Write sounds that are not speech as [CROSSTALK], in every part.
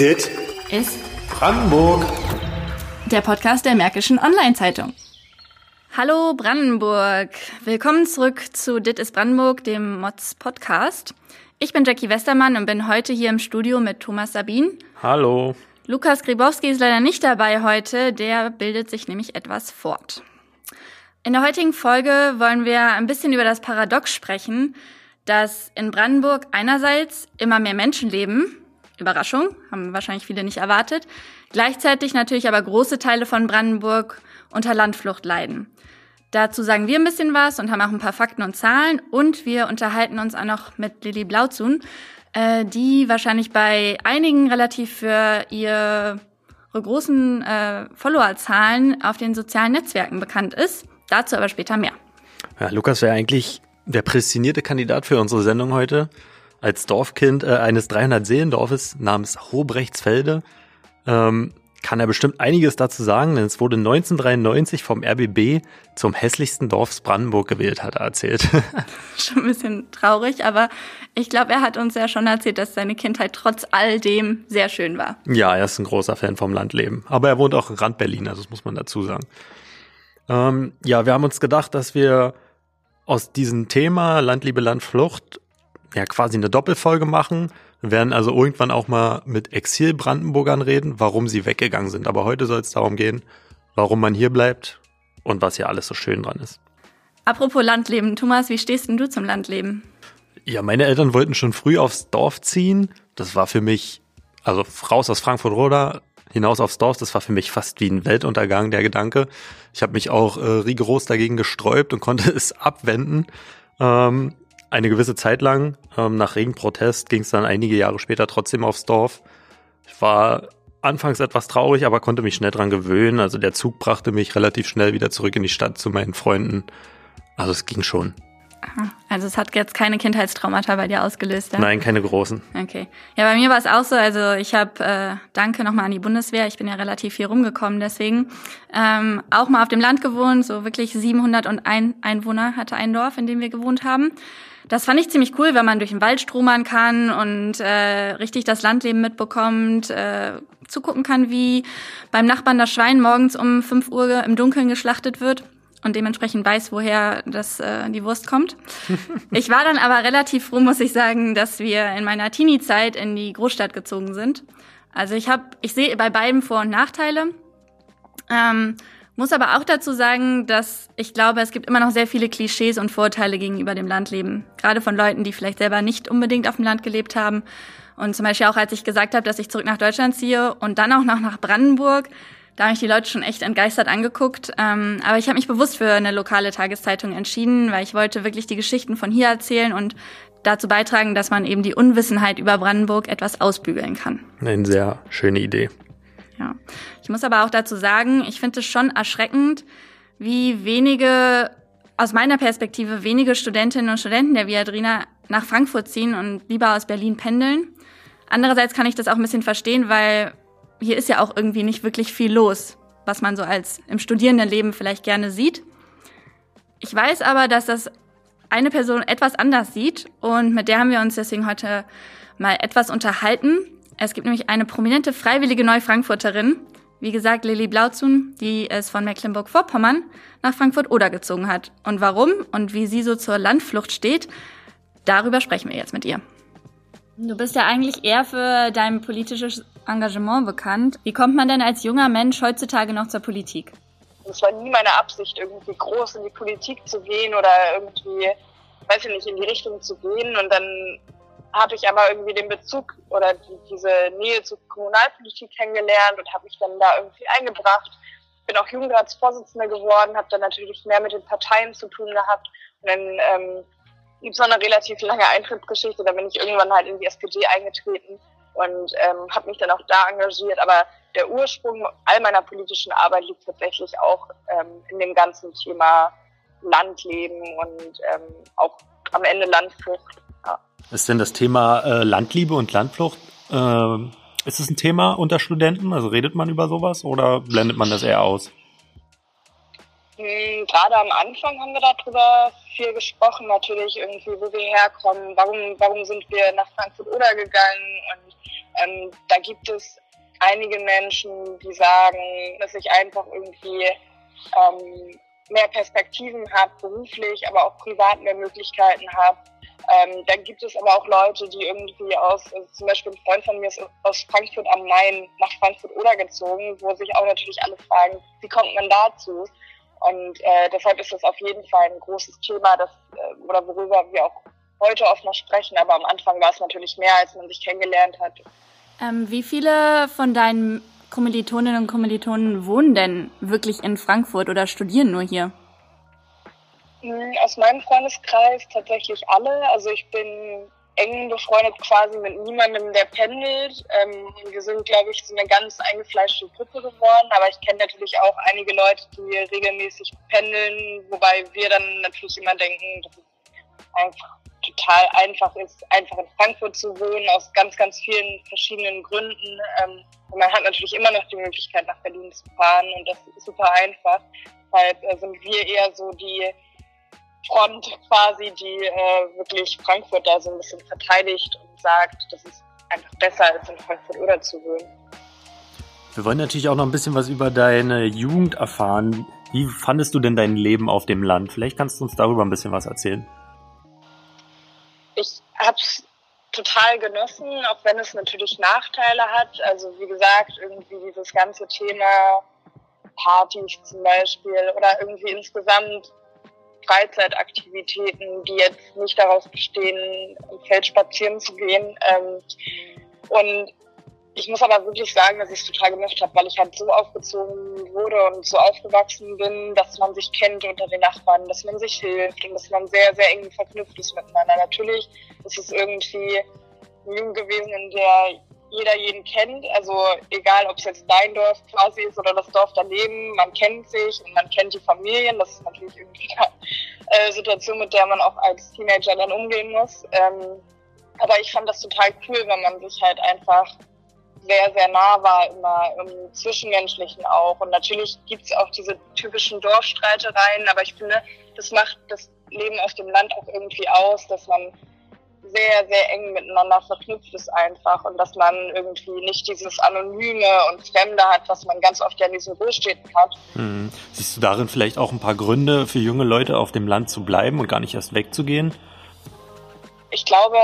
Dit ist Brandenburg. der Podcast der Märkischen Online-Zeitung. Hallo Brandenburg. Willkommen zurück zu Dit ist Brandenburg, dem Mods Podcast. Ich bin Jackie Westermann und bin heute hier im Studio mit Thomas Sabin. Hallo. Lukas Gribowski ist leider nicht dabei heute, der bildet sich nämlich etwas fort. In der heutigen Folge wollen wir ein bisschen über das Paradox sprechen, dass in Brandenburg einerseits immer mehr Menschen leben, Überraschung, haben wahrscheinlich viele nicht erwartet, gleichzeitig natürlich aber große Teile von Brandenburg unter Landflucht leiden. Dazu sagen wir ein bisschen was und haben auch ein paar Fakten und Zahlen und wir unterhalten uns auch noch mit Lilly Blauzun, äh, die wahrscheinlich bei einigen relativ für ihre großen äh, Followerzahlen auf den sozialen Netzwerken bekannt ist. Dazu aber später mehr. Ja, Lukas wäre eigentlich der prädestinierte Kandidat für unsere Sendung heute. Als Dorfkind äh, eines 300-Seelendorfes namens Hobrechtsfelde ähm, kann er bestimmt einiges dazu sagen, denn es wurde 1993 vom RBB zum hässlichsten Dorf Brandenburg gewählt, hat er erzählt. [LAUGHS] Schon ein bisschen traurig, aber ich glaube, er hat uns ja schon erzählt, dass seine Kindheit trotz all dem sehr schön war. ja, er ist ein großer Fan vom Landleben. Aber er wohnt auch in Rand Berlin, also das muss man dazu sagen. Ähm, ja, wir haben uns gedacht, dass wir aus diesem Thema Landliebe, Landflucht ja quasi eine Doppelfolge machen. Wir werden also irgendwann auch mal mit Exil-Brandenburgern reden, warum sie weggegangen sind. Aber heute soll es darum gehen, warum man hier bleibt und was hier alles so schön dran ist. Apropos Landleben, Thomas, wie stehst denn du zum Landleben? Ja, meine Eltern wollten schon früh aufs Dorf ziehen. Das war für mich, also raus aus Frankfurt-Roda, hinaus aufs Dorf, das war für mich fast wie ein Weltuntergang, der Gedanke. Ich habe mich auch äh, rigoros dagegen gesträubt und konnte [LAUGHS] es abwenden. Ähm, eine gewisse Zeit lang, ähm, nach Regenprotest, ging es dann einige Jahre später trotzdem aufs Dorf. Ich war anfangs etwas traurig, aber konnte mich schnell dran gewöhnen. Also der Zug brachte mich relativ schnell wieder zurück in die Stadt zu meinen Freunden. Also es ging schon. Aha. Also es hat jetzt keine Kindheitstraumata bei dir ausgelöst, ja? Nein, keine großen. Okay. Ja, bei mir war es auch so. Also ich habe, äh, danke nochmal an die Bundeswehr. Ich bin ja relativ viel rumgekommen, deswegen ähm, auch mal auf dem Land gewohnt. So wirklich 701 Einwohner hatte ein Dorf, in dem wir gewohnt haben. Das fand ich ziemlich cool, wenn man durch den Wald stromern kann und äh, richtig das Landleben mitbekommt, äh, zugucken kann, wie beim Nachbarn das Schwein morgens um 5 Uhr im Dunkeln geschlachtet wird und dementsprechend weiß, woher das, äh, die Wurst kommt. [LAUGHS] Ich war dann aber relativ froh, muss ich sagen, dass wir in meiner Teenie-Zeit in die Großstadt gezogen sind. Also ich habe, ich sehe bei beiden Vor- und Nachteile. Ähm, muss aber auch dazu sagen, dass ich glaube, es gibt immer noch sehr viele Klischees und Vorurteile gegenüber dem Landleben. Gerade von Leuten, die vielleicht selber nicht unbedingt auf dem Land gelebt haben. Und zum Beispiel auch, als ich gesagt habe, dass ich zurück nach Deutschland ziehe und dann auch noch nach Brandenburg, da haben mich die Leute schon echt entgeistert angeguckt. Ähm, aber ich habe mich bewusst für eine lokale Tageszeitung entschieden, weil ich wollte wirklich die Geschichten von hier erzählen und dazu beitragen, dass man eben die Unwissenheit über Brandenburg etwas ausbügeln kann. Eine sehr schöne Idee. Ja. Ich muss aber auch dazu sagen, ich finde es schon erschreckend, wie wenige, aus meiner Perspektive, wenige Studentinnen und Studenten der Viadrina nach Frankfurt ziehen und lieber aus Berlin pendeln. Andererseits kann ich das auch ein bisschen verstehen, weil hier ist ja auch irgendwie nicht wirklich viel los, was man so als im Studierendenleben vielleicht gerne sieht. Ich weiß aber, dass das eine Person etwas anders sieht und mit der haben wir uns deswegen heute mal etwas unterhalten. Es gibt nämlich eine prominente freiwillige Neufrankfurterin, wie gesagt Lilly Blauzun, die es von Mecklenburg-Vorpommern nach Frankfurt-Oder gezogen hat. Und warum und wie sie so zur Landflucht steht, darüber sprechen wir jetzt mit ihr. Du bist ja eigentlich eher für dein politisches Engagement bekannt. Wie kommt man denn als junger Mensch heutzutage noch zur Politik? Es war nie meine Absicht, irgendwie groß in die Politik zu gehen oder irgendwie, weiß ich nicht, in die Richtung zu gehen. Und dann habe ich aber irgendwie den Bezug oder die, diese Nähe zur Kommunalpolitik kennengelernt und habe mich dann da irgendwie eingebracht. Bin auch Jugendratsvorsitzende geworden, habe dann natürlich mehr mit den Parteien zu tun gehabt. Und dann ähm, gibt es noch eine relativ lange Eintrittsgeschichte. Da bin ich irgendwann halt in die SPD eingetreten und ähm, habe mich dann auch da engagiert. Aber der Ursprung all meiner politischen Arbeit liegt tatsächlich auch ähm, in dem ganzen Thema Landleben und ähm, auch am Ende Landflucht. Ja. Ist denn das Thema äh, Landliebe und Landflucht, äh, ist es ein Thema unter Studenten? Also redet man über sowas oder blendet man das eher aus? Hm, Gerade am Anfang haben wir darüber viel gesprochen, natürlich irgendwie, wo wir herkommen, warum, warum sind wir nach Frankfurt oder gegangen und Ähm, da gibt es einige Menschen, die sagen, dass ich einfach irgendwie ähm, mehr Perspektiven habe, beruflich, aber auch privat mehr Möglichkeiten habe. Ähm, dann gibt es aber auch Leute, die irgendwie aus, also zum Beispiel ein Freund von mir ist aus Frankfurt am Main nach Frankfurt oder gezogen, wo sich auch natürlich alle fragen, wie kommt man dazu? Und äh, deshalb ist das auf jeden Fall ein großes Thema, das, äh, oder worüber wir auch heute oft noch sprechen, aber am Anfang war es natürlich mehr, als man sich kennengelernt hat. Ähm, wie viele von deinen Kommilitoninnen und Kommilitonen wohnen denn wirklich in Frankfurt oder studieren nur hier? Hm, aus meinem Freundeskreis tatsächlich alle. Also ich bin eng befreundet quasi mit niemandem, der pendelt. Ähm, wir sind, glaube ich, so eine ganz eingefleischte Gruppe geworden, aber ich kenne natürlich auch einige Leute, die regelmäßig pendeln, wobei wir dann natürlich immer denken, dass es einfach total einfach ist, einfach in Frankfurt zu wohnen, aus ganz, ganz vielen verschiedenen Gründen. Ähm, man hat natürlich immer noch die Möglichkeit, nach Berlin zu fahren und das ist super einfach. Deshalb äh, sind wir eher so die Front quasi, die äh, wirklich Frankfurt da so ein bisschen verteidigt und sagt, das ist einfach besser als in Frankfurt oder zu wohnen. Wir wollen natürlich auch noch ein bisschen was über deine Jugend erfahren. Wie fandest du denn dein Leben auf dem Land? Vielleicht kannst du uns darüber ein bisschen was erzählen. Ich habe es total genossen, auch wenn es natürlich Nachteile hat. Also wie gesagt, irgendwie dieses ganze Thema Partys zum Beispiel oder irgendwie insgesamt Freizeitaktivitäten, die jetzt nicht daraus bestehen, im Feld spazieren zu gehen. Ähm, und ich muss aber wirklich sagen, dass ich es total gemacht habe, weil ich halt so aufgezogen wurde und so aufgewachsen bin, dass man sich kennt unter den Nachbarn, dass man sich hilft und dass man sehr, sehr eng verknüpft ist miteinander. Natürlich ist es irgendwie ein Jugend gewesen, in der jeder jeden kennt. Also egal, ob es jetzt dein Dorf quasi ist oder das Dorf daneben, man kennt sich und man kennt die Familien. Das ist natürlich irgendwie eine [LAUGHS] äh, Situation, mit der man auch als Teenager dann umgehen muss. Ähm, aber ich fand das total cool, wenn man sich halt einfach sehr, sehr nah war, immer im Zwischenmenschlichen auch. Und natürlich gibt's auch diese typischen Dorfstreitereien, aber ich finde, das macht das Leben auf dem Land auch irgendwie aus, dass man sehr, sehr eng miteinander verknüpft ist einfach und dass man irgendwie nicht dieses Anonyme und Fremde hat, was man ganz oft ja in diesen Großstädten hat. Mhm. Siehst du darin vielleicht auch ein paar Gründe für junge Leute auf dem Land zu bleiben und gar nicht erst wegzugehen? Ich glaube,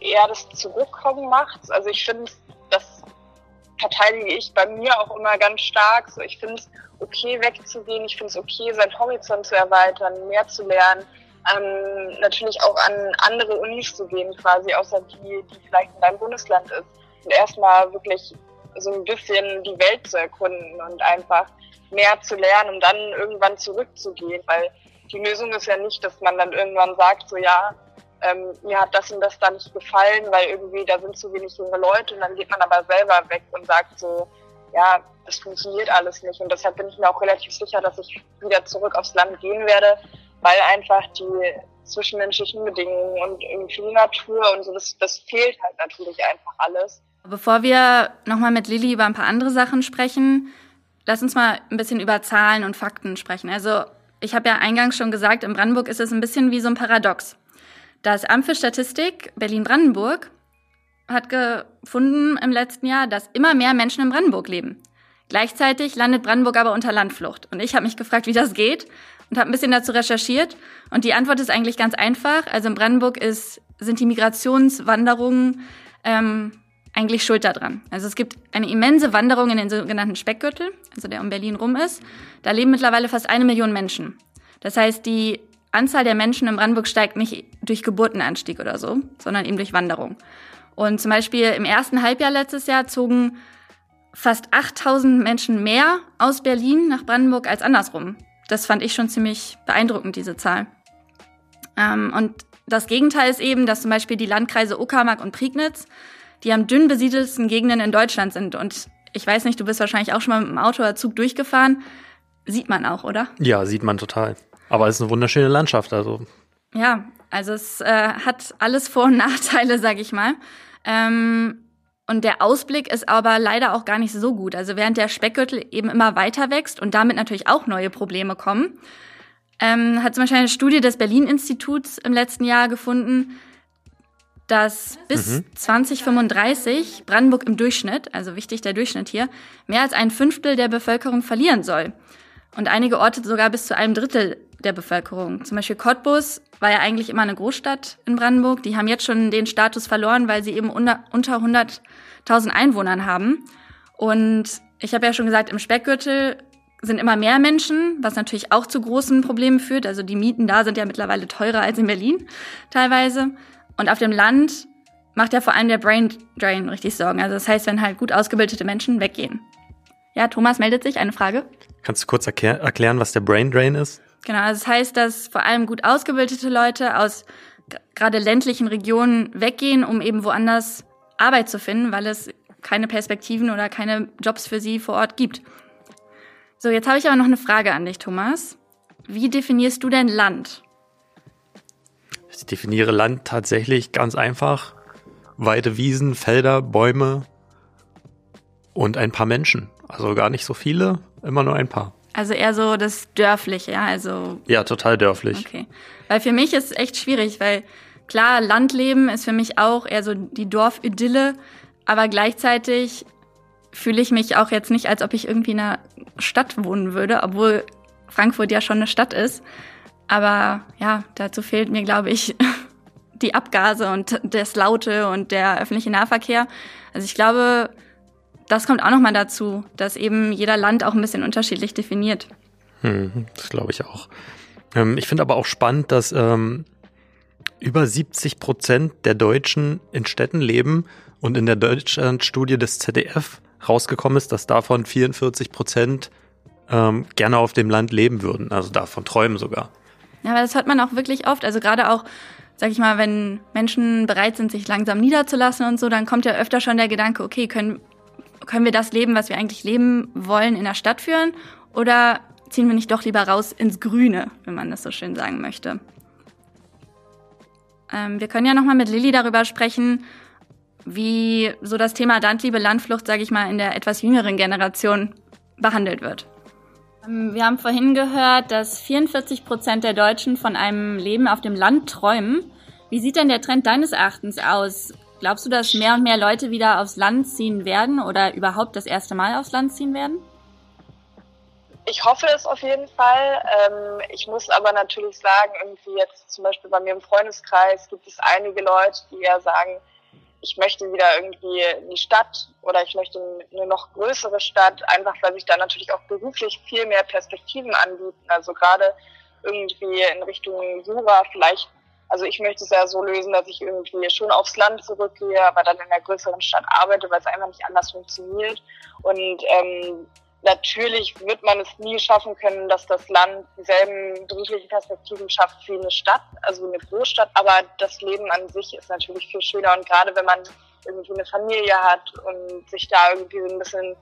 eher das Zurückkommen macht. Also ich finde, das verteidige ich bei mir auch immer ganz stark. So, ich finde es okay, wegzugehen. Ich finde es okay, seinen Horizont zu erweitern, mehr zu lernen ähm, natürlich auch an andere Unis zu gehen, quasi, außer die, die vielleicht in deinem Bundesland ist. Und erstmal wirklich so ein bisschen die Welt zu erkunden und einfach mehr zu lernen, um dann irgendwann zurückzugehen. Weil die Lösung ist ja nicht, dass man dann irgendwann sagt, so ja, ähm, mir hat das und das da nicht gefallen, weil irgendwie da sind zu wenig junge Leute und dann geht man aber selber weg und sagt so, ja, das funktioniert alles nicht. Und deshalb bin ich mir auch relativ sicher, dass ich wieder zurück aufs Land gehen werde, weil einfach die zwischenmenschlichen Bedingungen und irgendwie die Natur und so, das, das fehlt halt natürlich einfach alles. Bevor wir nochmal mit Lilly über ein paar andere Sachen sprechen, lass uns mal ein bisschen über Zahlen und Fakten sprechen. Also ich habe ja eingangs schon gesagt, in Brandenburg ist es ein bisschen wie so ein Paradox. Das Amt für Statistik Berlin-Brandenburg hat gefunden im letzten Jahr, dass immer mehr Menschen in Brandenburg leben. Gleichzeitig landet Brandenburg aber unter Landflucht. Und ich habe mich gefragt, wie das geht und habe ein bisschen dazu recherchiert. Und die Antwort ist eigentlich ganz einfach. Also in Brandenburg ist, sind die Migrationswanderungen ähm, eigentlich schuld daran. Also es gibt eine immense Wanderung in den sogenannten Speckgürtel, also der um Berlin rum ist. Da leben mittlerweile fast eine Million Menschen. Das heißt, die Anzahl der Menschen in Brandenburg steigt nicht durch Geburtenanstieg oder so, sondern eben durch Wanderung. Und zum Beispiel im ersten Halbjahr letztes Jahr zogen fast 8000 Menschen mehr aus Berlin nach Brandenburg als andersrum das fand ich schon ziemlich beeindruckend, diese Zahl. Ähm, und das Gegenteil ist eben, dass zum Beispiel die Landkreise Uckermark und Prignitz die am dünn besiedelsten Gegenden in Deutschland sind. Und ich weiß nicht, du bist wahrscheinlich auch schon mal mit dem Auto oder Zug durchgefahren. Sieht man auch, oder? Ja, sieht man total. Aber es ist eine wunderschöne Landschaft, also. Ja, also es äh, hat alles Vor- und Nachteile, sag ich mal. Ähm, und der Ausblick ist aber leider auch gar nicht so gut. Also während der Speckgürtel eben immer weiter wächst und damit natürlich auch neue Probleme kommen, ähm, hat zum Beispiel eine Studie des Berlin-Instituts im letzten Jahr gefunden, dass bis mhm. 2035 Brandenburg im Durchschnitt, also wichtig der Durchschnitt hier, mehr als ein Fünftel der Bevölkerung verlieren soll. Und einige Orte sogar bis zu einem Drittel der Bevölkerung. Zum Beispiel Cottbus war ja eigentlich immer eine Großstadt in Brandenburg. Die haben jetzt schon den Status verloren, weil sie eben unter, unter 100.000 Einwohnern haben. Und ich habe ja schon gesagt, im Speckgürtel sind immer mehr Menschen, was natürlich auch zu großen Problemen führt. Also die Mieten da sind ja mittlerweile teurer als in Berlin teilweise. Und auf dem Land macht ja vor allem der Brain Drain richtig Sorgen. Also das heißt, wenn halt gut ausgebildete Menschen weggehen. Ja, Thomas meldet sich. Eine Frage. Kannst du kurz erklär erklären, was der Brain Drain ist? Genau, also das heißt, dass vor allem gut ausgebildete Leute aus gerade ländlichen Regionen weggehen, um eben woanders Arbeit zu finden, weil es keine Perspektiven oder keine Jobs für sie vor Ort gibt. So, jetzt habe ich aber noch eine Frage an dich, Thomas. Wie definierst du denn Land? Ich definiere Land tatsächlich ganz einfach. Weite Wiesen, Felder, Bäume und ein paar Menschen. Also gar nicht so viele, immer nur ein paar. Also eher so das Dörfliche, ja, also. Ja, total dörflich. Okay. Weil für mich ist es echt schwierig, weil klar, Landleben ist für mich auch eher so die Dorfidylle, aber gleichzeitig fühle ich mich auch jetzt nicht, als ob ich irgendwie in einer Stadt wohnen würde, obwohl Frankfurt ja schon eine Stadt ist. Aber ja, dazu fehlt mir, glaube ich, [LAUGHS] die Abgase und das Laute und der öffentliche Nahverkehr. Also ich glaube, das kommt auch nochmal dazu, dass eben jeder Land auch ein bisschen unterschiedlich definiert. Hm, das glaube ich auch. Ähm, ich finde aber auch spannend, dass ähm, über 70 Prozent der Deutschen in Städten leben und in der Deutschlandstudie des ZDF rausgekommen ist, dass davon 44 Prozent ähm, gerne auf dem Land leben würden, also davon träumen sogar. Ja, aber das hört man auch wirklich oft. Also gerade auch, sag ich mal, wenn Menschen bereit sind, sich langsam niederzulassen und so, dann kommt ja öfter schon der Gedanke, okay, können, können wir das Leben, was wir eigentlich leben wollen, in der Stadt führen? Oder ziehen wir nicht doch lieber raus ins Grüne, wenn man das so schön sagen möchte? Ähm, wir können ja nochmal mit Lilly darüber sprechen, wie so das Thema Landliebe, Landflucht, sage ich mal, in der etwas jüngeren Generation behandelt wird. Ähm, wir haben vorhin gehört, dass 44 Prozent der Deutschen von einem Leben auf dem Land träumen. Wie sieht denn der Trend deines Erachtens aus? Glaubst du, dass mehr und mehr Leute wieder aufs Land ziehen werden oder überhaupt das erste Mal aufs Land ziehen werden? Ich hoffe es auf jeden Fall. Ähm, ich muss aber natürlich sagen, irgendwie jetzt zum Beispiel bei mir im Freundeskreis gibt es einige Leute, die eher sagen, ich möchte wieder irgendwie in die Stadt oder ich möchte eine noch größere Stadt, einfach weil sich da natürlich auch beruflich viel mehr Perspektiven anbieten. Also gerade irgendwie in Richtung Jura vielleicht, also ich möchte es ja so lösen, dass ich irgendwie schon aufs Land zurückgehe, aber dann in einer größeren Stadt arbeite, weil es einfach nicht anders funktioniert. Und ähm, natürlich wird man es nie schaffen können, dass das Land dieselben beruflichen Perspektiven schafft wie eine Stadt, also eine Großstadt, aber das Leben an sich ist natürlich viel schöner und gerade wenn man irgendwie eine Familie hat und sich da irgendwie so ein bisschen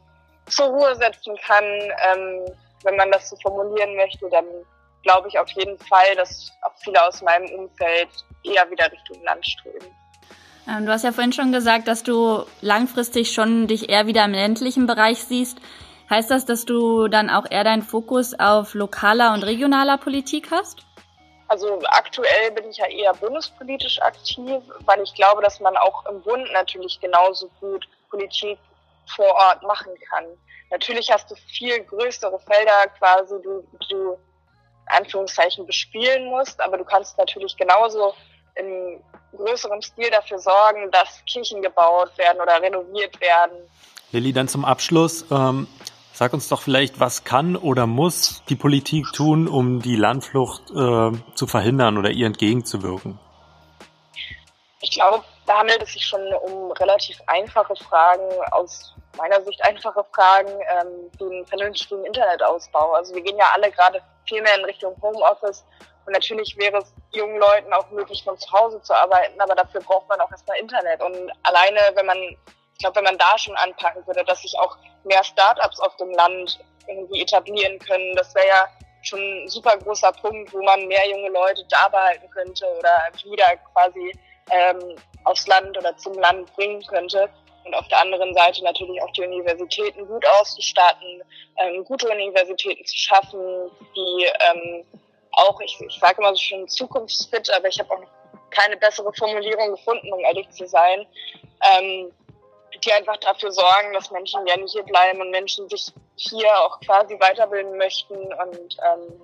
zur Ruhe setzen kann, ähm, wenn man das so formulieren möchte, dann glaube ich auf jeden Fall, dass auch viele aus meinem Umfeld eher wieder Richtung Land strömen. Ähm, du hast ja vorhin schon gesagt, dass du langfristig schon dich eher wieder im ländlichen Bereich siehst. Heißt das, dass du dann auch eher deinen Fokus auf lokaler und regionaler Politik hast? Also aktuell bin ich ja eher bundespolitisch aktiv, weil ich glaube, dass man auch im Bund natürlich genauso gut Politik vor Ort machen kann. Natürlich hast du viel größere Felder quasi, die du Anführungszeichen bespielen musst, aber du kannst natürlich genauso in größerem Stil dafür sorgen, dass Kirchen gebaut werden oder renoviert werden. Lilly, dann zum Abschluss. Ähm, Sag uns doch vielleicht, was kann oder muss die Politik tun, um die Landflucht äh, zu verhindern oder ihr entgegenzuwirken? Ich glaube, da handelt es sich schon um relativ einfache Fragen, aus meiner Sicht einfache Fragen, ähm, den vernünftigen Internetausbau. Also wir gehen ja alle gerade viel mehr in Richtung Homeoffice und natürlich wäre es jungen Leuten auch möglich, von zu Hause zu arbeiten, aber dafür braucht man auch erstmal Internet. Und alleine, wenn man ich glaube, wenn man da schon anpacken würde, dass sich auch mehr Startups auf dem Land irgendwie etablieren können, das wäre ja schon ein super großer Punkt, wo man mehr junge Leute da behalten könnte oder wieder quasi ähm, aufs Land oder zum Land bringen könnte. Und auf der anderen Seite natürlich auch die Universitäten gut auszustatten, ähm, gute Universitäten zu schaffen, die ähm, auch, ich, ich sage immer so schön zukunftsfit, aber ich habe auch noch keine bessere Formulierung gefunden, um ehrlich zu sein, ähm, die einfach dafür sorgen, dass Menschen gerne hier bleiben und Menschen sich hier auch quasi weiterbilden möchten und ähm,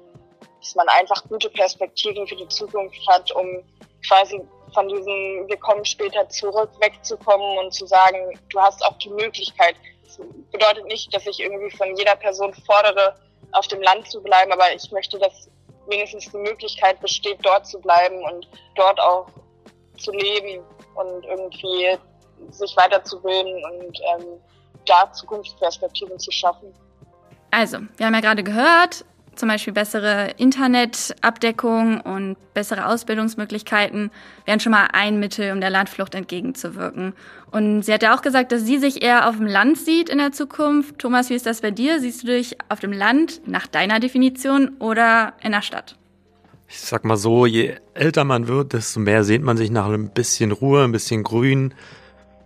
dass man einfach gute Perspektiven für die Zukunft hat, um quasi von diesem wir kommen später zurück wegzukommen und zu sagen, du hast auch die Möglichkeit. Das bedeutet nicht, dass ich irgendwie von jeder Person fordere, auf dem Land zu bleiben, aber ich möchte, dass wenigstens die Möglichkeit besteht, dort zu bleiben und dort auch zu leben und irgendwie sich weiterzubilden und ähm, da Zukunftsperspektiven zu schaffen. Also, wir haben ja gerade gehört, zum Beispiel bessere Internetabdeckung und bessere Ausbildungsmöglichkeiten wären schon mal ein Mittel, um der Landflucht entgegenzuwirken. Und sie hat ja auch gesagt, dass sie sich eher auf dem Land sieht in der Zukunft. Thomas, wie ist das bei dir? Siehst du dich auf dem Land nach deiner Definition oder in der Stadt? Ich sag mal so, je älter man wird, desto mehr sehnt man sich nach ein bisschen Ruhe, ein bisschen Grün,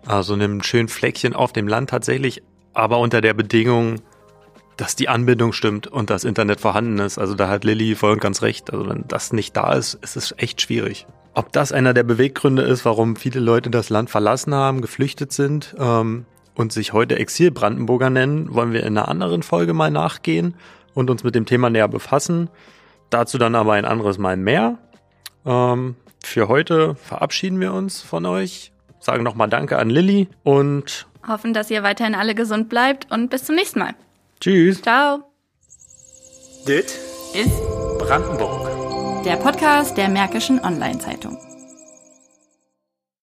also einem schönen Fleckchen auf dem Land tatsächlich, aber unter der Bedingung, dass die Anbindung stimmt und das Internet vorhanden ist. Also da hat Lilly voll und ganz recht. Also wenn das nicht da ist, ist es echt schwierig. Ob das einer der Beweggründe ist, warum viele Leute das Land verlassen haben, geflüchtet sind ähm, und sich heute Exil-Brandenburger nennen, wollen wir in einer anderen Folge mal nachgehen und uns mit dem Thema näher befassen. Dazu dann aber ein anderes Mal mehr. Ähm, für heute verabschieden wir uns von euch, sagen nochmal Danke an Lilly und hoffen, dass ihr weiterhin alle gesund bleibt und bis zum nächsten Mal. Tschüss. Ciao. Dit ist Brandenburg. Der Podcast der Märkischen Online-Zeitung.